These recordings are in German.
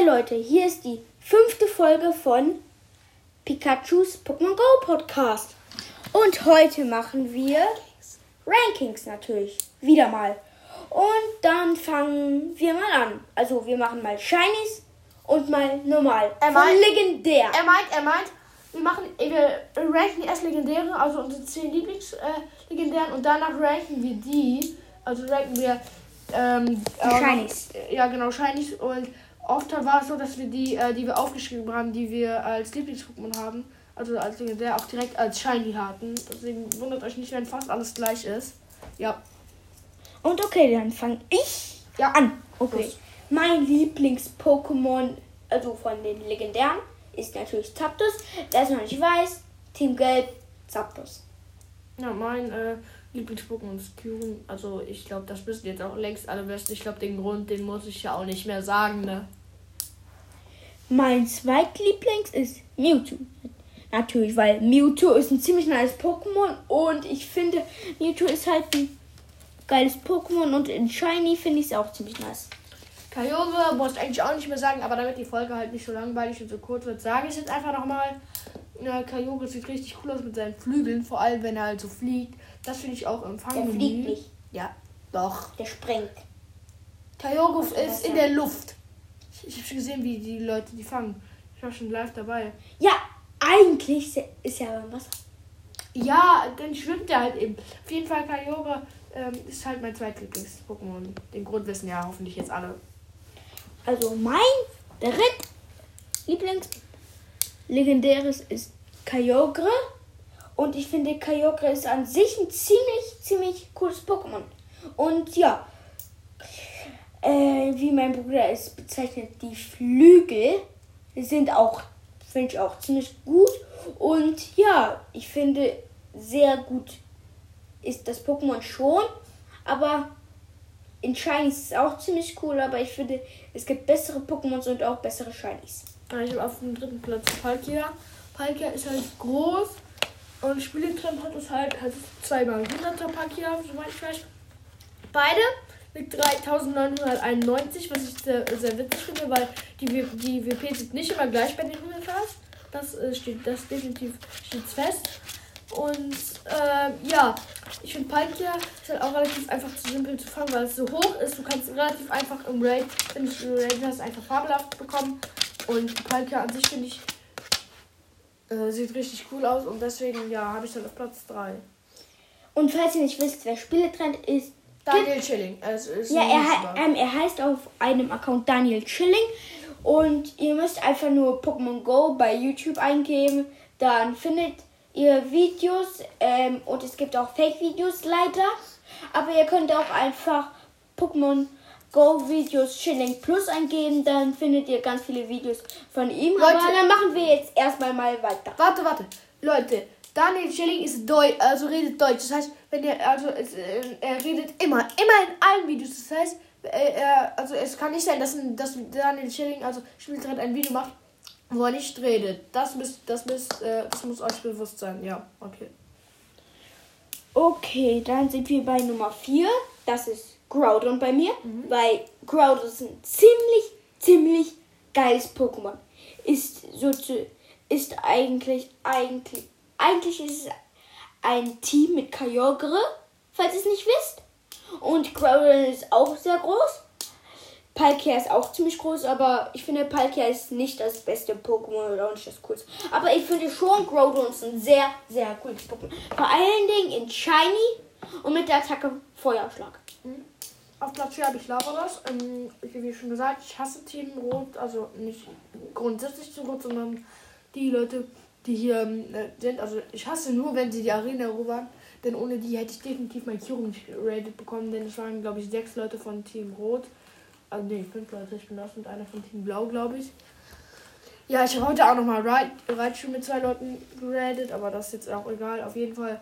Hi Leute, hier ist die fünfte Folge von Pikachus Pokémon Go Podcast. Und heute machen wir Rankings natürlich. Wieder mal. Und dann fangen wir mal an. Also wir machen mal Shinies und mal normal. Er Von meint- legendär. Er meint, er meint, wir machen, wir ranken erst Legendäre, also unsere 10 Lieblingslegendären äh, und danach ranken wir die, also ranken wir ähm, äh, Shinies. Ja, genau, Shinies und oft war es so, dass wir die, äh, die wir aufgeschrieben haben, die wir als Lieblings-Pokémon haben, also als Legendär, auch direkt als Shiny hatten. Deswegen wundert euch nicht, wenn fast alles gleich ist. Ja. Und okay, dann fange ich Ja. an. Okay. Los. Mein Lieblings-Pokémon, also von den legendären, ist natürlich Zapdos. Wer es noch nicht weiß, Team Gelb, Zapdos. Ja, mein äh, Lieblings-Pokémon ist Kyurem. Also ich glaube, das wissen jetzt auch längst alle besten. Ich glaube, den Grund, den muss ich ja auch nicht mehr sagen, ne? Mein zweitlieblings ist Mewtwo. Natürlich, weil Mewtwo ist ein ziemlich nice Pokémon und ich finde, Mewtwo ist halt ein geiles Pokémon und in Shiny finde ich es auch ziemlich nice. Kyogre muss ich eigentlich auch nicht mehr sagen, aber damit die Folge halt nicht so langweilig und so kurz wird, sage ich jetzt einfach nochmal. Ja, Kyogre sieht richtig cool aus mit seinen Flügeln, vor allem wenn er halt so fliegt. Das finde ich auch im Der fliegt nicht, Ja, doch. der springt. Kyogre ist in der Luft. Ich, habe schon gesehen, wie die Leute die fangen. Ich war schon live dabei. Ja, eigentlich ist er beim Wasser. Ja, dann schwimmt er halt eben. Auf jeden Fall, Kyogre ähm, ist halt mein zweitlieblings-Pokémon. Den Grund wissen ja hoffentlich jetzt alle. Also mein dritt Lieblings legendäres ist Kyogre und ich finde Kyogre ist an sich ein ziemlich ziemlich cooles Pokémon. Und ja, äh, wie mein Bruder es bezeichnet, die Flügel sind auch finde ich auch ziemlich gut und ja, ich finde sehr gut ist das Pokémon schon, aber in Shinies ist es auch ziemlich cool, aber ich finde, es gibt bessere Pokémons und auch bessere Shinies. Ich habe auf dem dritten Platz Palkia. Palkia ist halt groß und Spieletrend hat es halt, hat zweimal 100er Palkia, soweit ich weiß. Beide mit 3991, was ich sehr, sehr witzig finde, weil die, die WP sind nicht immer gleich bei den 100ers. Das äh, steht, das definitiv steht fest. Und äh, ja, ich finde Palkia ist halt auch relativ einfach zu simpel zu fangen, weil es so hoch ist. Du kannst relativ einfach im Raid, wenn du Raid hast, einfach fabelhaft bekommen. Und Palkia an sich finde ich äh, sieht richtig cool aus und deswegen ja, habe ich dann auf Platz 3. Und falls ihr nicht wisst, wer Spieletrend ist, Daniel Schilling. Also ist ja, er, hei- ähm, er heißt auf einem Account Daniel Chilling und ihr müsst einfach nur Pokémon Go bei YouTube eingeben, dann findet ihr Videos ähm, und es gibt auch Fake-Videos leider, aber ihr könnt auch einfach Pokémon Go Videos Chilling Plus eingeben, dann findet ihr ganz viele Videos von ihm. Leute. aber dann machen wir jetzt erstmal mal weiter. Warte, warte. Leute, Daniel Schilling ist Deutsch, also redet Deutsch. Das heißt, wenn er, also äh, er redet immer, immer in allen Videos. Das heißt, äh, er, also es kann nicht sein, dass, ein- dass Daniel Schilling, also Spieltrend ein Video macht, wo er nicht redet. Das müsst, das müsst, äh, das muss euch bewusst sein. Ja, okay. Okay, dann sind wir bei Nummer 4. Das ist Groudon bei mir, weil Groudon ist ein ziemlich, ziemlich geiles Pokémon. Ist so zu, ist eigentlich, eigentlich, eigentlich ist es ein Team mit Kyogre, falls ihr es nicht wisst. Und Groudon ist auch sehr groß. Palkia ist auch ziemlich groß, aber ich finde Palkia ist nicht das beste Pokémon oder auch nicht das coolste. Aber ich finde schon Groudon ist ein sehr, sehr cooles Pokémon. Vor allen Dingen in Shiny und mit der Attacke Feuerschlag. Auf Platz 4 habe ich Lavados. Ähm, wie schon gesagt, ich hasse Team Rot. Also nicht grundsätzlich Team Rot, sondern die Leute, die hier ähm, äh, sind. Also ich hasse nur, wenn sie die Arena erobern. Denn ohne die hätte ich definitiv mein Kyurem nicht geradet bekommen. Denn es waren, glaube ich, sechs Leute von Team Rot. Also nee, fünf Leute. Ich bin das und einer von Team Blau, glaube ich. Ja, ich habe heute auch nochmal Raichu mit zwei Leuten geradet. Aber das ist jetzt auch egal. Auf jeden Fall,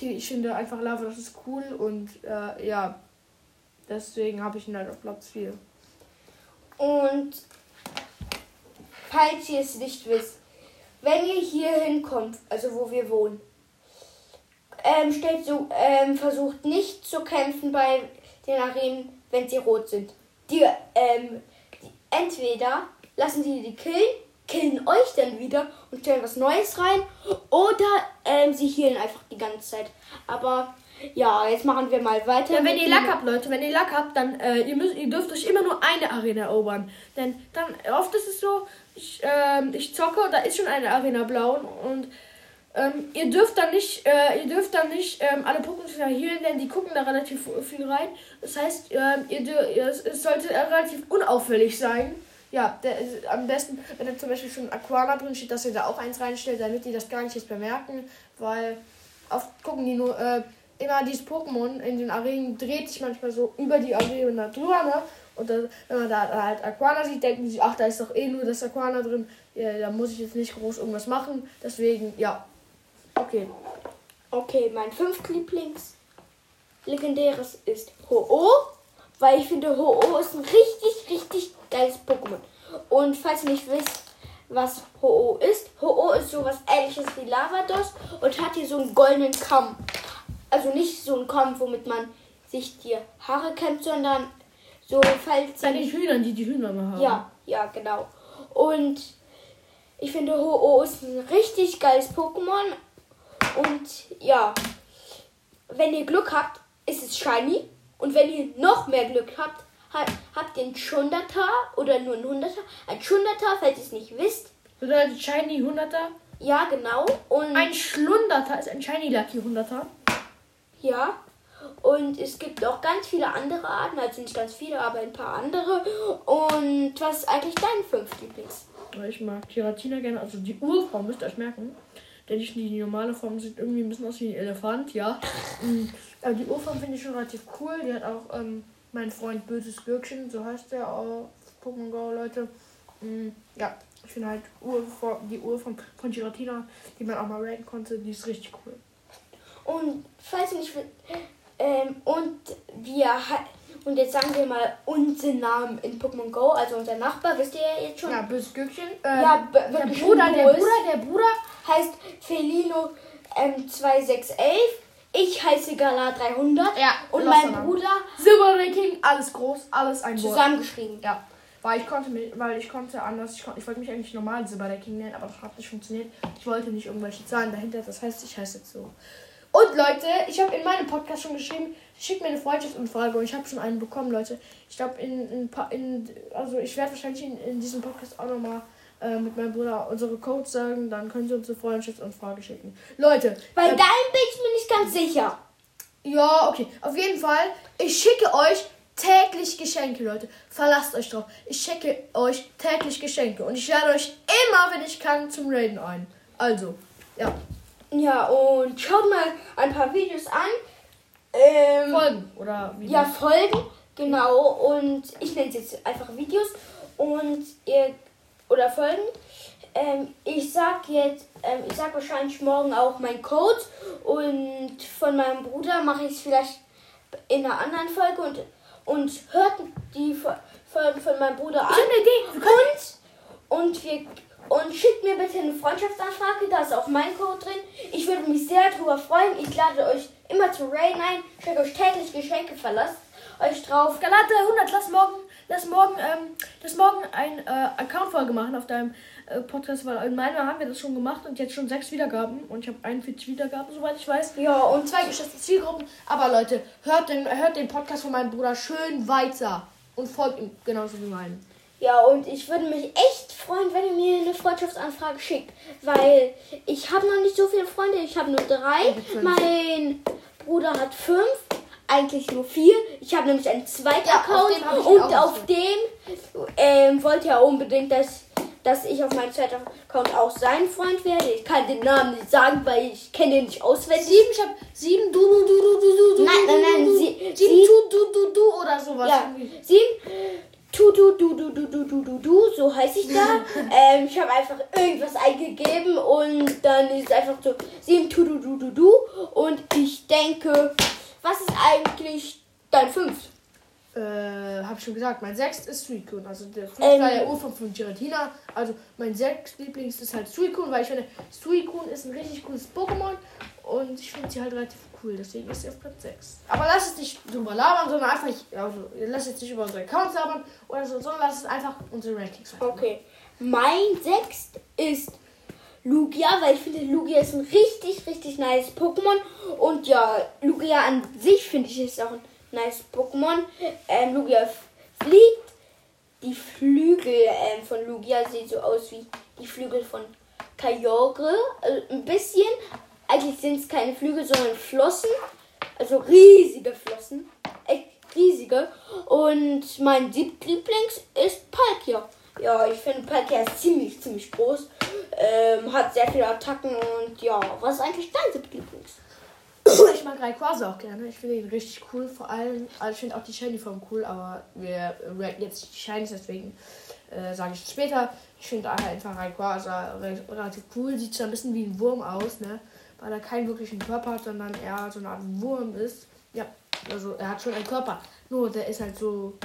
ich finde einfach Lavados ist cool. Und äh, ja, Deswegen habe ich ihn halt auf Platz 4. Und falls ihr es nicht wisst, wenn ihr hier hinkommt, also wo wir wohnen, ähm, stellt so, ähm, versucht nicht zu kämpfen bei den Arenen, wenn sie rot sind. Die, ähm, die, entweder lassen sie die killen, killen euch dann wieder und stellen was Neues rein. Oder ähm, sie healen einfach die ganze Zeit. Aber ja, jetzt machen wir mal weiter. Ja, wenn ihr Lack habt, Leute, wenn ihr Lack habt, dann äh, ihr, müsst, ihr dürft euch immer nur eine Arena erobern. Denn dann oft ist es so, ich, ähm, ich zocke, da ist schon eine Arena blau und ähm, ihr dürft dann nicht, äh, ihr dürft dann nicht ähm, alle Pokémon healen, denn die gucken da relativ viel rein. Das heißt, ähm, ihr, ihr, es, sollte relativ unauffällig sein. Ja, der, am besten, wenn da zum Beispiel schon Aquana drin steht, dass ihr da auch eins reinstellt, damit die das gar nicht jetzt bemerken, weil oft gucken die nur, äh, immer dieses Pokémon in den Arenen dreht sich manchmal so über die Arena drüber, ne? Und wenn man da halt Aquana sieht, denken sie, ach, da ist doch eh nur das Aquana drin, ja, da muss ich jetzt nicht groß irgendwas machen. Deswegen, ja. Okay. Okay, mein fünftlieblings legendäres ist Ho-Oh, weil ich finde, Ho-Oh ist ein richtig, richtig geiles Pokémon. Und falls ihr nicht wisst, was Ho-Oh ist, Ho-Oh ist sowas ähnliches wie Lavados und hat hier so einen goldenen Kamm. Also nicht so einen Kamm, womit man sich die Haare kämmt, sondern so, falls Bei den Hühnern, die die Hühner immer haben. ja, ja, genau. Und ich finde, Ho-Oh ist ein richtig geiles Pokémon. Und ja, wenn ihr Glück habt, ist es shiny. Und wenn ihr noch mehr Glück habt, ha- habt ihr einen Chundata oder nur einen Hunderter. Ein Chundata, falls ihr es nicht wisst. Bedeutet Shiny 100er. Ja, genau. Und Ein Schlunderter ist ein Shiny Lucky 100er. ja. Und es gibt auch ganz viele andere Arten, also nicht ganz viele, aber ein paar andere. Und was ist eigentlich dein Fünftlieblings? Ich mag Giratina gerne, also die Urform müsst ihr euch merken. Denn die, die normale Form sieht irgendwie ein bisschen aus wie ein Elefant, ja. Mm, Aber die Urform finde ich schon relativ cool. Die hat auch ähm, mein Freund Böses Gürkchen, so heißt der auf Pokémon Go, Leute. Mm, Ja, ich finde halt Urform, die Urform von Giratina, die man auch mal raten konnte, die ist richtig cool. Und falls ihr nicht ähm, und wir und jetzt sagen wir mal unseren Namen in Pokémon Go, also unser Nachbar, wisst ihr ja jetzt schon, Ja, Böses Gürkchen. Ja, b- der Bruder, der. Bruder, der Bruder. heißt Felino ähm, 2611. Ich heiße Gala 300 Ja, und mein Name. Bruder Silberranking, alles groß, alles ein Wort. zusammengeschrieben. Ja, weil ich konnte mich, weil ich konnte anders, ich, kon, ich wollte mich eigentlich normal Silberranking nennen, aber das hat nicht funktioniert. Ich wollte nicht irgendwelche Zahlen dahinter, das heißt, ich heiße jetzt so. Und Leute, ich habe in meinem Podcast schon geschrieben, schickt mir eine Freundschaftsanfrage und ich habe schon einen bekommen, Leute. Ich glaube, in, in, in, also ich werde wahrscheinlich in, in diesem Podcast auch nochmal äh, mit meinem Bruder unsere Codes sagen, dann können sie uns eine Freundschaftsanfrage schicken. Leute, Bei äh, deinem bin ich mir nicht ganz sicher. ja, okay. Auf jeden Fall, ich schicke euch täglich Geschenke, Leute. Verlasst euch drauf. Ich schicke euch täglich Geschenke. Und ich lade euch immer, wenn ich kann, zum Raiden ein. Also, ja. Ja, und schaut mal ein paar Videos an. Ähm, Folgen. Oder wie Ja, Folgen, genau. Und ich nenne es jetzt einfach Videos. Und ihr, oder Folgen. Ähm, ich sag jetzt, ähm, ich sag wahrscheinlich morgen auch meinen Code. Und von meinem Bruder mache ich es vielleicht in einer anderen Folge. Und, und hört die Fo- Folgen von meinem Bruder an. Ich habe eine Idee. Und, und, wir, und schickt mir bitte eine Freundschaftsanfrage, da ist auch mein Code drin. Ich würde mich sehr darüber freuen. Ich lade euch immer zu Rain ein, schicke euch täglich Geschenke, verlasst euch drauf. Galate 100, lass morgen, lass morgen, ähm, lass morgen ein äh, Account-Folge machen auf deinem äh, Podcast, weil in meiner haben wir das schon gemacht und jetzt schon sechs Wiedergaben und ich habe 41 Wiedergaben, soweit ich weiß. Ja, und zwei geschätzte Zielgruppen. Aber Leute, hört den, hört den Podcast von meinem Bruder schön weiter und folgt ihm genauso wie meinen. Ja, und ich würde mich echt freuen, wenn ihr mir eine Freundschaftsanfrage schickt, weil ich habe noch nicht so viele Freunde, ich habe nur drei. Mein Bruder hat fünf. Eigentlich nur vier. Ich habe nämlich einen zweiten Ja, auf Account ich und auf dem ähm, wollte er unbedingt, dass, dass ich auf meinem zweiten Account auch sein Freund werde. Ich kann den Namen nicht sagen, weil ich kenne den nicht auswendig. Sieben, ich habe sieben, du, du, du, du, du, du, Nein, du, nein, nein, du, du, sie- sieben, sie- du, du, du, du oder sowas. Ja, sieben. Tu, du, du, du, du, du, du, du, du, so heiße ich da. ähm, ich habe einfach irgendwas eingegeben und dann ist es einfach so sieben, tu, du, du, du, du. Und ich denke, was ist eigentlich dein fünf? Äh, hab ich schon gesagt, mein sechst ist Suicune. Also der fünfte Ähm. Ursprung von Giratina. Also mein sechst Lieblings ist halt Suicune, weil ich finde, Suicune ist ein richtig cooles Pokémon und ich finde sie halt relativ cool. Deswegen ist sie auf Platz 6. Aber lass es nicht drüber labern, sondern einfach, also lass jetzt nicht über unsere Accounts labern oder so, sondern lass es einfach unsere Rankings sein. Okay. Mein sechst ist Lugia, weil ich finde, Lugia ist ein richtig, richtig nice Pokémon. Und ja, Lugia an sich finde ich ist auch ein nice Pokémon. Ähm, Lugia fliegt. Die Flügel ähm, von Lugia sehen so aus wie die Flügel von Kyogre. Also ein bisschen. Eigentlich sind es keine Flügel, sondern Flossen. Also riesige Flossen. Echt riesige. Und mein Lieblings ist Palkia. Ja, ich finde Palkia ist ziemlich, ziemlich groß. Ähm, hat sehr viele Attacken und ja, was ist eigentlich dein Lieblings? Ich mag Rayquaza auch gerne. Ich finde ihn richtig cool. Vor allem, also ich finde auch die Shiny-Form cool, aber wir ranken jetzt die Shinies, deswegen äh, sage ich es später. Ich finde einfach Rayquaza re relativ cool. Sieht zwar ein bisschen wie ein Wurm aus, ne? Weil er keinen wirklichen Körper hat, sondern eher so eine Art Wurm ist. Ja, also er hat schon einen Körper. Nur der ist halt so.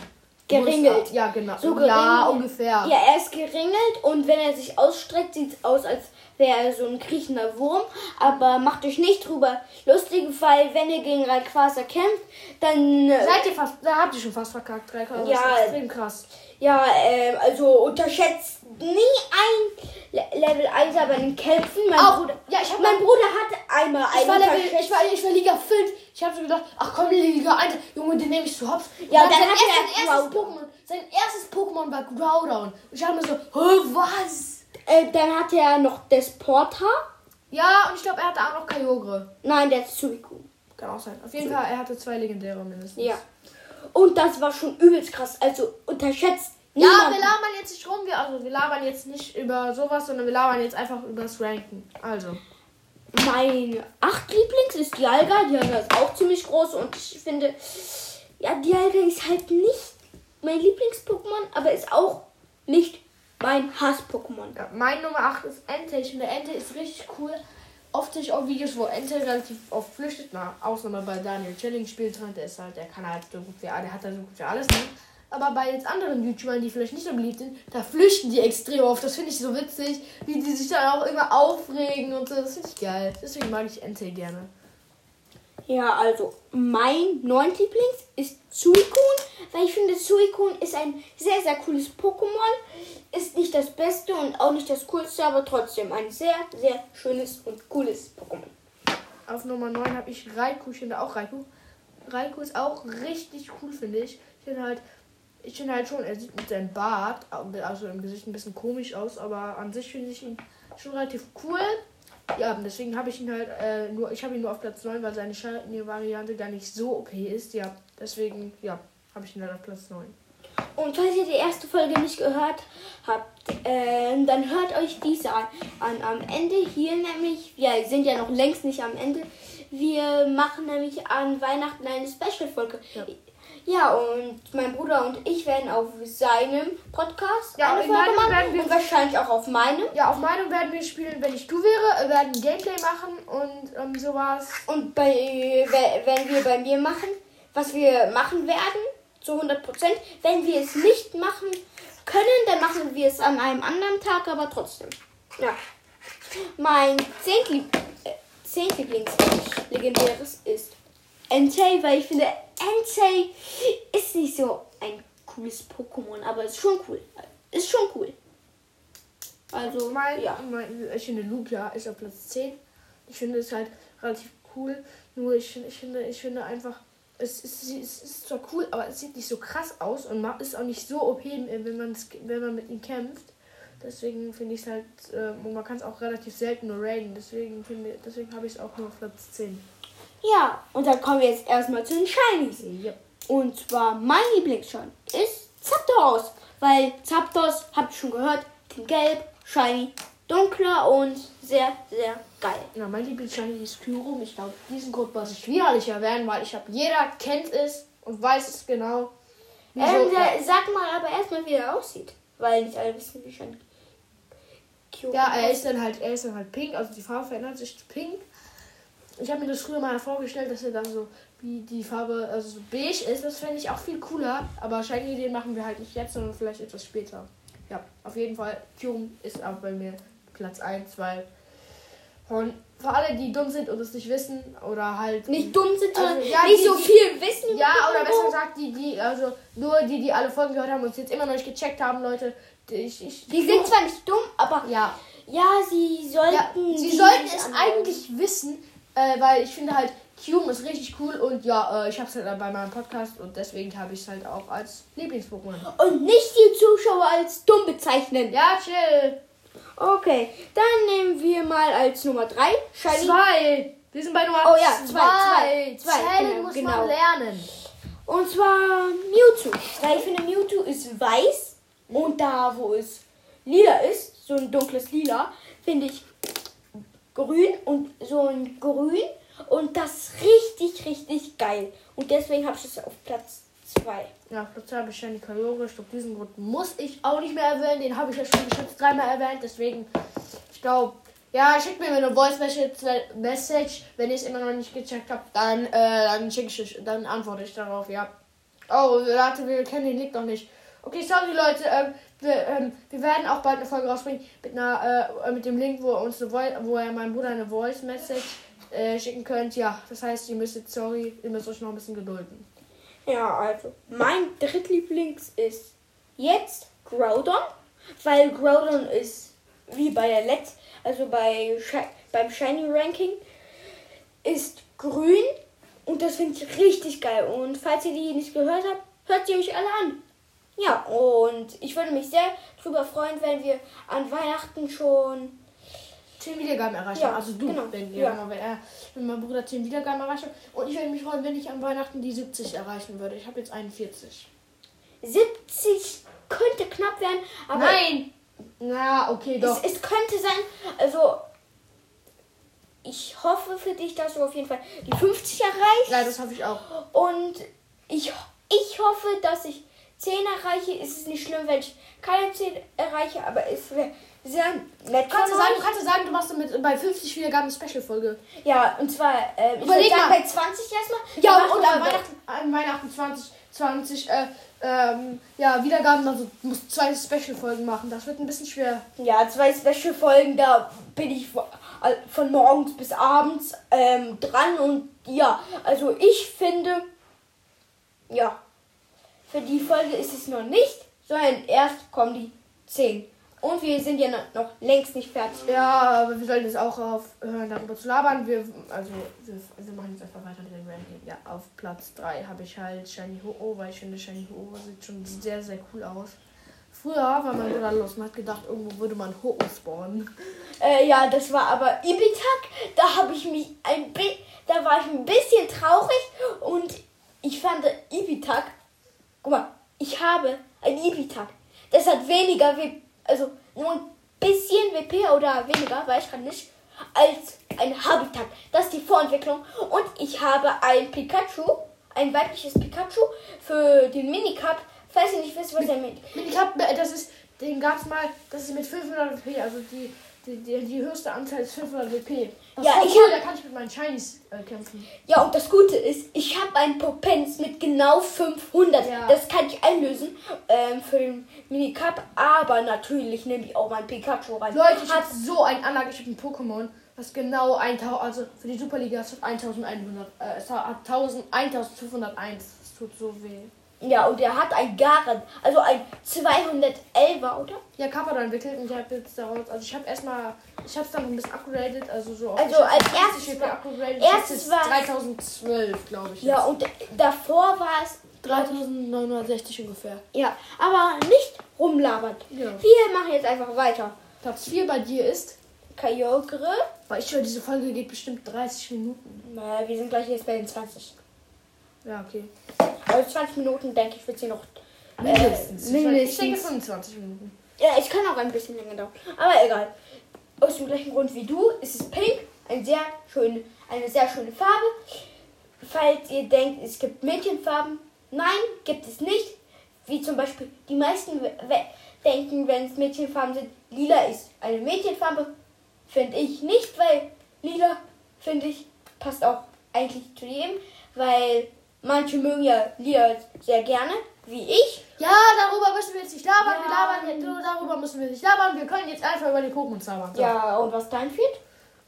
Geringelt. Ja, genau. So ja, geringelt. ungefähr. Ja, er ist geringelt und wenn er sich ausstreckt, sieht es aus, als wäre er so ein kriechender Wurm. Aber macht euch nicht drüber lustig, weil wenn ihr gegen Rayquaza kämpft, dann... äh, Seid ihr fast, da habt ihr schon fast verkackt, Rayquaza. Ja. Das ist extrem krass. Ja, ähm, also unterschätzt nie ein Le Level 1 bei den Kämpfen. Mein, Auch- Bruder, ja, ich hab mein Bruder hatte einmal Ich einen war, Level, ich, war, ich war Liga 5. Ich habe so gedacht, ach komm, Liga 1. Junge, den nehme ich zu Hops. Ja, Und dann sein, hat erst- er sein erstes. Pokémon. Sein erstes Pokémon war Groudon. Und ich habe mir so, was? Äh, dann hatte er noch Desporta. Ja, und ich glaube, er hatte auch noch Kyogre. Nein, der ist Suicune. Kann auch sein. Auf jeden Fall, er hatte zwei legendäre mindestens. Ja. Und das war schon übelst krass. Also unterschätzt Ja, niemand. wir labern jetzt nicht rum. Wir, also, wir labern jetzt nicht über sowas, sondern wir labern jetzt einfach über das Ranken. Also. Mein acht Lieblings ist Dialga. Dialga ist auch ziemlich groß und ich finde, ja, Dialga ist halt nicht mein Lieblings-Pokémon, aber ist auch nicht mein Hass-Pokémon. Ja, mein Nummer 8 ist Ente. Ich finde, Ente ist richtig cool. Oft sehe ich auch Videos, wo Ente relativ oft flüchtet. Na, Ausnahme bei Daniel Chilling spielt dran. Der ist halt, der kann halt so gut wie der hat halt so gut wie alles. Ne? Aber bei jetzt anderen YouTubern, die vielleicht nicht so beliebt sind, da flüchten die extrem oft. Das finde ich so witzig, wie die sich dann auch immer aufregen und so. Das finde ich geil. Deswegen mag ich Ente gerne. Ja, also mein neunt Lieblings ist Suicune, weil ich finde, Suicune ist ein sehr, sehr cooles Pokémon. Ist nicht das Beste und auch nicht das Coolste, aber trotzdem ein sehr, sehr schönes und cooles Pokémon. Auf Nummer 9 habe ich Raikou. Ich finde auch Raikou. Raikou ist auch richtig cool, finde ich. Ich finde halt, ich halt schon, er sieht mit seinem Bart, also im Gesicht ein bisschen komisch aus, aber an sich finde ich ihn schon relativ cool. Ja, deswegen habe ich ihn halt äh, nur, ich habe ihn nur auf Platz 9, weil seine Shiny-Variante gar nicht so OP ist. Ja, deswegen, ja, habe ich ihn halt auf Platz 9. Und falls ihr die erste Folge nicht gehört habt, ähm, dann hört euch diese an. an. Am Ende hier nämlich, wir sind ja noch längst nicht am Ende, wir machen nämlich an Weihnachten eine Special-Folge. Ja. Ja. und mein Bruder und ich werden auf seinem Podcast Ja, eine in Folge machen werden wir- und wahrscheinlich auch auf meinem. Ja, auf meinem werden wir spielen, wenn ich du wäre, äh, werden Gameplay machen und ähm, sowas. Und bei, we- wenn wir bei mir machen, was wir machen werden, zu 100 Prozent, wenn wir es nicht machen können, dann machen wir es an einem anderen Tag, aber trotzdem. Ja. Mein äh, Zehntlieblings legendäres ist Entei, weil ich finde, Entei ist nicht so ein cooles Pokémon, aber ist schon cool. Ist schon cool. Also, Mein, ja. mein, ich finde Lugia ist auf Platz 10. Ich finde es halt relativ cool. Nur ich, finde- ich finde, ich finde einfach, es ist, es ist zwar cool, aber es sieht nicht so krass aus und ist auch nicht so OP, wenn, man's- wenn man mit ihm kämpft. Deswegen finde ich es halt, äh, und man kann es auch relativ selten nur raiden. Deswegen, finde- deswegen habe ich es auch nur auf Platz 10. Ja, und dann kommen wir jetzt erstmal zu den Shinies. Ja. Und zwar mein Lieblingsschein ist Zapdos. Weil Zapdos, habt ihr schon gehört, den gelb, shiny, dunkler und sehr, sehr geil. Ja, mein Lieblingsshiny ist Kyurem. Ich glaube, diesen Grund muss ich widerlich erwähnen, weil ich habe, jeder kennt es und weiß es genau. Ähm, der, sag mal aber erstmal, wie er aussieht. Weil nicht alle wissen, wie shiny Kyurem Ja, er ist dann halt, er ist dann halt pink, also die Farbe verändert sich zu pink. ich habe mir das früher mal vorgestellt, dass er dann so wie die Farbe also so beige ist. Das fände ich auch viel cooler. Aber Shiny den machen wir halt nicht jetzt, sondern vielleicht etwas später. Ja, auf jeden Fall. Kyung ist auch bei mir Platz 1, weil von, für alle, die dumm sind und es nicht wissen oder halt Nicht dumm sind, Also, sondern ja, nicht die- so die- viel wissen. Ja, oder besser gesagt, die, die, also nur die, die alle Folgen gehört haben und es jetzt immer noch nicht gecheckt haben, Leute. Ich, ich, Die sind zwar nicht dumm, aber ja, ja, sie sollten. ja sie sollten es anhören. eigentlich wissen, äh, weil ich finde halt, Cume ist richtig cool und ja, äh, ich habe es halt bei meinem Podcast und deswegen habe ich es halt auch als Lieblings-Pokémon. Und nicht die Zuschauer als dumm bezeichnen. Ja, chill. Okay, dann nehmen wir mal als Nummer 3 Shiny. Zwei. Wir sind bei Nummer Oh ja, zwei, zwei. zwei, zwei, Zählen genau, muss genau. man lernen. Und zwar Mewtwo. Weil ich finde, Mewtwo ist weiß. Und da, wo es lila ist, so ein dunkles Lila, finde ich grün und so ein grün. Und das ist richtig, richtig geil. Und deswegen habe ich es auf Platz 2. Ja, 2 habe ich Shiny Kyogre. Ich glaube, diesen Grund muss ich auch nicht mehr erwähnen. Den habe ich ja schon geschützt dreimal erwähnt. Deswegen, ich glaube, ja, schickt mir eine Voice Message, wenn ich es immer noch nicht gecheckt habe. Dann, äh, dann schicke ich, dann antworte ich darauf, ja. Oh, warte, wir kennen den Link noch nicht. Okay, sorry Leute, ähm, wir, ähm, wir werden auch bald eine Folge rausbringen mit einer, äh, mit dem Link, wo er uns wo er meinem Bruder eine Voice Message äh, schicken könnt. Ja, das heißt, ihr müsst jetzt, sorry, ihr müsst euch noch ein bisschen gedulden. Ja, also mein drittlieblings ist jetzt Groudon, weil Groudon ist wie bei der Letz, also bei beim Shiny Ranking ist grün und das finde ich richtig geil. Und falls ihr die nicht gehört habt, hört sie euch alle an. Ja, und ich würde mich sehr drüber freuen, wenn wir an Weihnachten schon 10 Wiedergaben erreicht Ja, haben. Also du, genau. wenn, Ja. ja. wenn, er, wenn mein Bruder 10 Wiedergaben erreicht hat. Und ich würde mich freuen, wenn ich an Weihnachten die 70 erreichen würde. Ich habe jetzt 41. 70 könnte knapp werden, aber Nein! Na, okay, doch. Es, es könnte sein, also ich hoffe für dich, dass du auf jeden Fall die 50 erreichst. Ja, das habe ich auch. Und ich, ich hoffe, dass ich 10 erreiche. Es ist nicht schlimm, wenn ich keine 10 erreiche, aber es wäre sehr nett. Kannst du sagen, kannst du sagen, du machst mit, bei 50 Wiedergaben eine Special-Folge. Ja, und zwar, äh, Überleg mal. bei 20 erstmal. Ja, und machen an Weihnachten, an Weihnachten 20, 20 äh, ähm, ja, Wiedergaben, also du musst zwei Special-Folgen machen. Das wird ein bisschen schwer. Ja, zwei Special-Folgen, da bin ich von, von morgens bis abends ähm, dran und ja, also ich finde, ja, für die Folge ist es noch nicht, sondern erst kommen die 10. Und wir sind ja noch, längst nicht fertig. Ja, aber wir sollten jetzt auch aufhören, darüber zu labern. Wir, also, wir, wir machen jetzt einfach weiter mit dem Ranking. Ja, auf Platz 3 habe ich halt Shiny Ho-Oh, weil ich finde, Shiny Ho-Oh sieht schon sehr, sehr cool aus. Früher war mein Bruder los und hat gedacht, irgendwo würde man Ho-Oh spawnen. Äh, ja, das war aber Ibitak. Da habe ich mich ein bi da war ich ein bisschen traurig und ich fand Ibitak. Guck mal, ich habe ein Ibitak. Das hat weniger WP, also nur ein bisschen WP oder weniger, weiß ich gerade nicht, als ein Habitat. Das ist die Vorentwicklung. Und ich habe ein Pikachu, ein weibliches Pikachu für den Minicup. Falls ihr nicht wisst, was er mit. Ich hab, das ist, den gab's mal, das ist mit 500 WP, also die, die, die, die höchste Anzahl ist 500 WP. Das Ja, ich cool, hab- da kann ich mit meinen Shinies äh, kämpfen. Ja, und das Gute ist, ich habe einen Potenz mit genau 500. Ja. Das kann ich einlösen ähm, für den Minicup. Aber natürlich nehme ich auch mein Pikachu rein. Leute, ich habe so ein ein Pokémon, was genau 1000, also für die Superliga ist es 1100, äh, es hat 1000, 1501. Das tut so weh. Ja, und er hat ein Garen, also ein 211er, oder? Ja, Kappa entwickelt und ich habe jetzt daraus, also ich habe erstmal, ich habe es dann ein bisschen upgraded, also so Also als erstes 50 war- erstes war- 3012, glaube ich. Ja, jetzt. und davor war es. 3960 ungefähr. Ja, aber nicht rumlabern. Ja. Wir machen jetzt einfach weiter. Platz 4 bei dir ist, Kyogre. weil ich höre, diese Folge geht bestimmt 30 Minuten. Na, wir sind gleich jetzt bei den 20. Ja, okay. Also 20 Minuten, denke ich, wird sie noch. Mindestens. Äh, Ich mindestens. denke 25 Minuten. Ja, es kann auch ein bisschen länger dauern. Aber egal. Aus dem gleichen Grund wie du ist es pink. Ein sehr schön, eine sehr schöne Farbe. Falls ihr denkt, es gibt Mädchenfarben, nein, gibt es nicht. Wie zum Beispiel die meisten denken, wenn es Mädchenfarben sind, lila ist eine Mädchenfarbe. Finde ich nicht, weil lila finde ich passt auch eigentlich zu jedem, weil manche mögen ja Lia sehr gerne, wie ich. Ja, darüber müssen wir jetzt nicht labern. Ja. Wir labern darüber müssen wir nicht labern. Wir können jetzt einfach über die Pokémon labern. So. Ja, und was dein?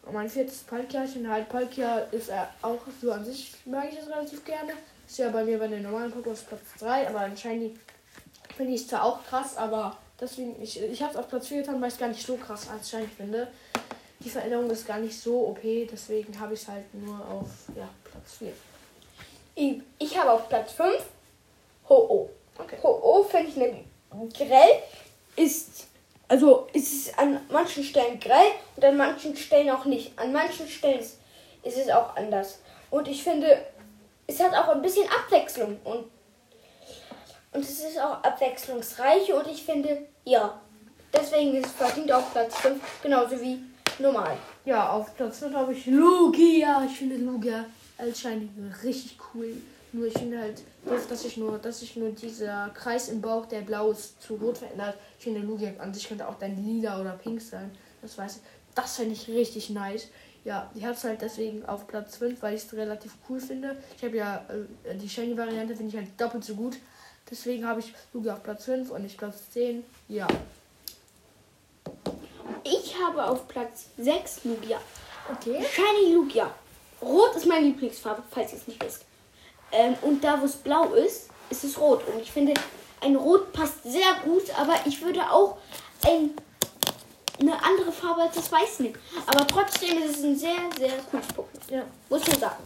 Und mein viertes Palkia. Ich finde halt Palkia ist er auch so an sich mag ich das relativ gerne. Ist ja bei mir bei den normalen Pokémon Platz 3, aber anscheinend finde ich es zwar auch krass, aber deswegen, ich, ich habe es auf Platz 4 getan, weil ich es gar nicht so krass anscheinend finde. Die Veränderung ist gar nicht so OP, deswegen habe ich es halt nur auf ja, Platz 4. Ich, ich habe auf Platz 5 Ho-Oh. Okay. Ho-Oh finde ich ne, grell. Ist, also ist es an manchen Stellen grell und an manchen Stellen auch nicht. An manchen Stellen ist, ist es auch anders. Und ich finde, es hat auch ein bisschen Abwechslung. Und, und es ist auch abwechslungsreich. Und ich finde, ja, deswegen ist es verdient auf Platz 5, genauso wie normal. Ja, auf Platz 5 habe ich Lugia. Ich finde Lugia als Shiny richtig cool. Nur ich finde halt, doof, dass sich nur, dass sich nur dieser Kreis im Bauch, der blau ist, zu rot verändert. Ich finde Lugia an sich könnte auch dann lila oder pink sein. Das weiß ich. Das fände ich richtig nice. Ja, ich habe es halt deswegen auf Platz 5, weil ich es relativ cool finde. Ich habe ja äh, die Shiny-Variante, finde ich halt doppelt so gut. Deswegen habe ich Lugia auf Platz 5 und nicht Platz 10. Ja. Ich habe auf Platz 6 Lugia. Okay. Shiny Lugia. Rot ist meine Lieblingsfarbe, falls ihr es nicht wisst. Ähm, und da, wo es blau ist, ist es rot. Und ich finde, ein Rot passt sehr gut, aber ich würde auch ein, eine andere Farbe als das Weiß nehmen. Aber trotzdem ist es ein sehr, sehr cooles Pokémon. Ja. Muss man sagen.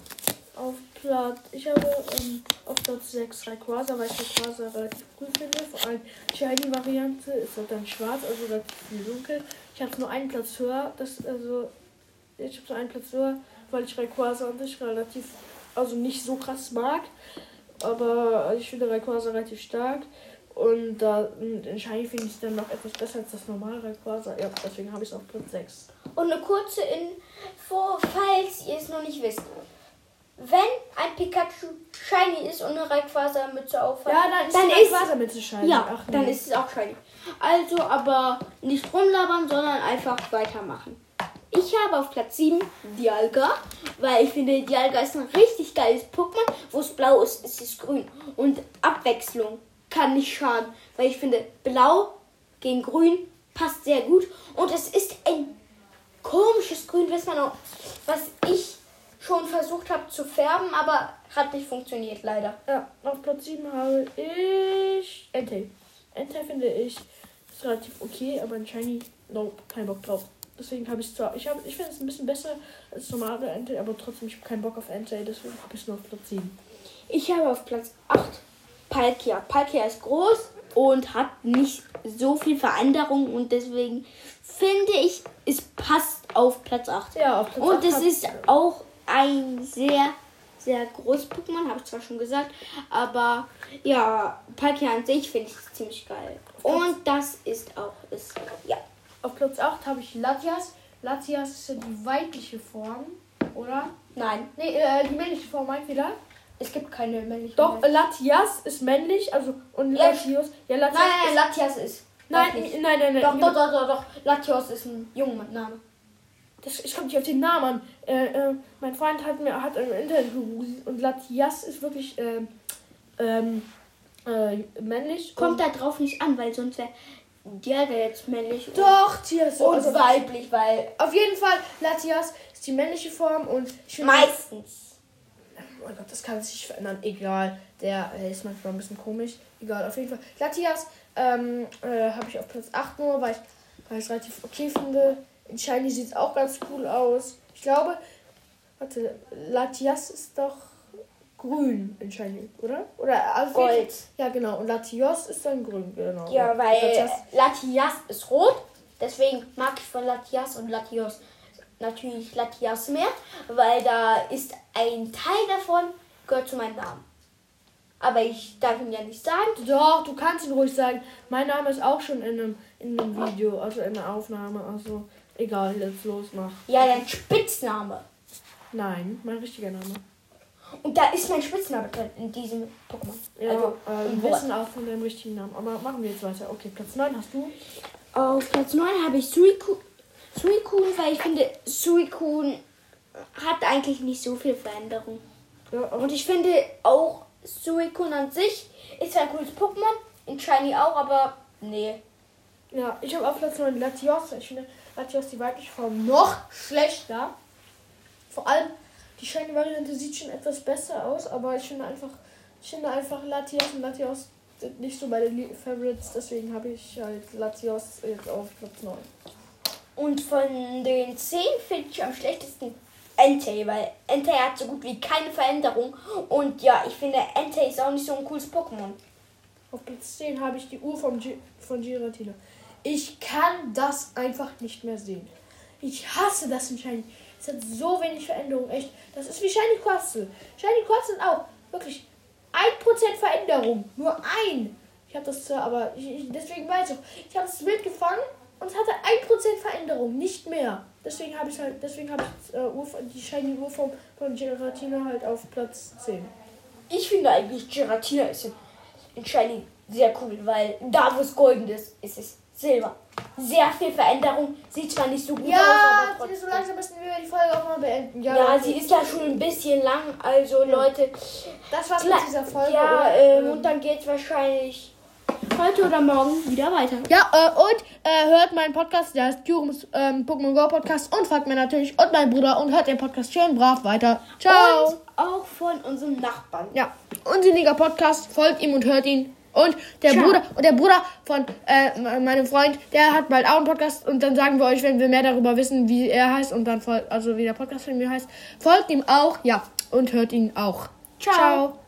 Auf Platz, ich habe ähm, auf Platz 6 Rayquaza, weil ich Rayquaza relativ cool finde. Vor allem die Shiny-Variante ist halt dann schwarz, also relativ viel dunkel. Ich habe nur einen Platz höher, das, also, ich habe so einen Platz höher, weil ich Rayquaza an sich relativ, also nicht so krass mag. Aber ich finde Rayquaza relativ stark. Und da und in Shiny finde ich dann noch etwas besser als das normale Rayquaza. Ja, deswegen habe ich es auf Platz 6. Und eine kurze Info, falls ihr es noch nicht wisst. Wenn ein Pikachu shiny ist und eine Rayquaza-Mütze auf hat, Ja, dann ist dann die ist Rayquaza mit Shiny. Ja, Ach, dann nee. ist es auch shiny. Also aber nicht rumlabern, sondern einfach weitermachen. Ich habe auf Platz 7 Dialga, weil ich finde, Dialga ist ein richtig geiles Pokémon. Wo es blau ist, ist es grün. Und Abwechslung kann nicht schaden, weil ich finde, blau gegen grün passt sehr gut. Und es ist ein komisches Grün, was, man auch, was ich schon versucht habe zu färben, aber hat nicht funktioniert, leider. Ja, auf Platz 7 habe ich Entei. Entei finde ich ist relativ okay, aber ein Shiny, no, kein Bock drauf. Deswegen habe ich es zwar, ich, hab- ich finde es ein bisschen besser als normale Entei, aber trotzdem, ich habe keinen Bock auf Entei, deswegen habe ich es nur auf Platz 7. Ich habe auf Platz 8 Palkia. Palkia ist groß und hat nicht so viel Veränderung und deswegen finde ich, es passt auf Platz 8. Ja, auf Platz Und 8 es ist auch ein sehr, sehr großes Pokémon, habe ich zwar schon gesagt, aber ja, Palkia an sich finde ich ziemlich geil. Und das ist auch es. Ja. Auf Platz 8 habe ich Latias. Latias ist ja die weibliche Form, oder? Nein, Nee, äh, die männliche Form, mein Fehler. es gibt keine männliche. Doch, Form. Latias ist männlich, also und Ja. Latios. Ja, Latias Nein, nein, ist, Latias ist. nein, nein, nein, nein. Doch, doch, doch, doch, doch. Latios ist ein Jungname. Das, ich komme nicht auf den Namen an. Äh, äh, mein Freund hat mir hat im gegoogelt und Latias ist wirklich ähm, ähm, äh, männlich. Kommt da drauf nicht an, weil sonst wäre Dialga jetzt männlich Doch, Tias. und also, weiblich, weil auf jeden Fall, Latias ist die männliche Form und ich finde. meistens. Oh mein Gott, das kann sich verändern. Egal. Der äh, ist manchmal ein bisschen komisch. Egal, auf jeden Fall. Latias ähm, äh, habe ich auf Platz 8 nur, weil ich weil ich es relativ okay finde. In Shiny sieht es auch ganz cool aus. Ich glaube, warte, Latias ist doch grün in Shiny, oder? Oder jeden Fall- Gold. Ja, genau. Und Latios ist dann grün, genau. Ja, weil Latias, Latias ist rot, deswegen mag ich von Latias und Latios natürlich Latias mehr, weil da ist ein Teil davon gehört zu meinem Namen. Aber ich darf ihn ja nicht sagen. Doch, du kannst ihn ruhig sagen. Mein Name ist auch schon in einem, in einem Video, also in einer Aufnahme. Also, egal, jetzt los, mach. Ja, dein Spitzname. Nein, mein richtiger Name. Und da ist mein Spitzname drin in diesem Pokémon. Ja, also, äh, im wir wissen auch von deinem richtigen Namen. Aber machen wir jetzt weiter. Okay, Platz 9 hast du. Auf Platz 9 habe ich Suicune, Suicune, weil ich finde, Suicune hat eigentlich nicht so viel Veränderung. Ja, Und ich finde auch Suicune an sich ist ein cooles Pokémon. In Shiny auch, aber nee. Ja, ich habe auf Platz 9 Latios. Ich finde Latios die weibliche Form noch schlechter. Vor allem die Shiny-Variante sieht schon etwas besser aus, aber ich finde einfach, ich finde einfach Latios und Latios sind nicht so meine Favorites, deswegen habe ich halt Latios jetzt auf Platz 9. Und von den 10 finde ich am schlechtesten Entei, weil Entei hat so gut wie keine Veränderung. Und ja, ich finde Entei ist auch nicht so ein cooles Pokémon. Auf Platz 10 habe ich die Uhr vom Gi von Giratina. Ich kann das einfach nicht mehr sehen. Ich hasse das in Shiny. Es hat so wenig Veränderung, echt. Das ist wie Shiny Quastel. Shiny Quastel auch. Wirklich 1% Veränderung. Nur ein. Ich habe das zwar, aber ich, ich, deswegen weiß ich auch. Ich habe das Bild gefangen und es hatte 1% Veränderung, nicht mehr. Deswegen habe ich halt, deswegen habe ich äh, die Shiny Urform von Giratina halt auf Platz 10. Ich finde eigentlich Giratina ist in Shiny sehr cool, weil da wo es golden ist, ist es Silber. Sehr viel Veränderung, sieht zwar nicht so gut aus, Ja, aber so trotzdem. langsam müssen wir die Folge auch mal beenden. Ja, okay. sie ist ja schon ein bisschen lang, also Leute. Das war's mit dieser Folge. Ja, oder? ähm, und dann geht's wahrscheinlich heute oder morgen wieder weiter. ja äh, und äh, hört meinen Podcast, der heißt Jurums ähm, Pokémon Go Podcast und folgt mir natürlich und meinen Bruder und hört den Podcast schön brav weiter. Ciao. Und auch von unserem Nachbarn. ja, unsinniger Podcast, folgt ihm und hört ihn. Und der Ciao. Bruder und der Bruder von äh, meinem Freund, der hat bald auch einen Podcast und dann sagen wir euch, wenn wir mehr darüber wissen, wie er heißt und dann folgt, also wie der Podcast von mir heißt, folgt ihm auch, ja, und hört ihn auch. Ciao. Ciao.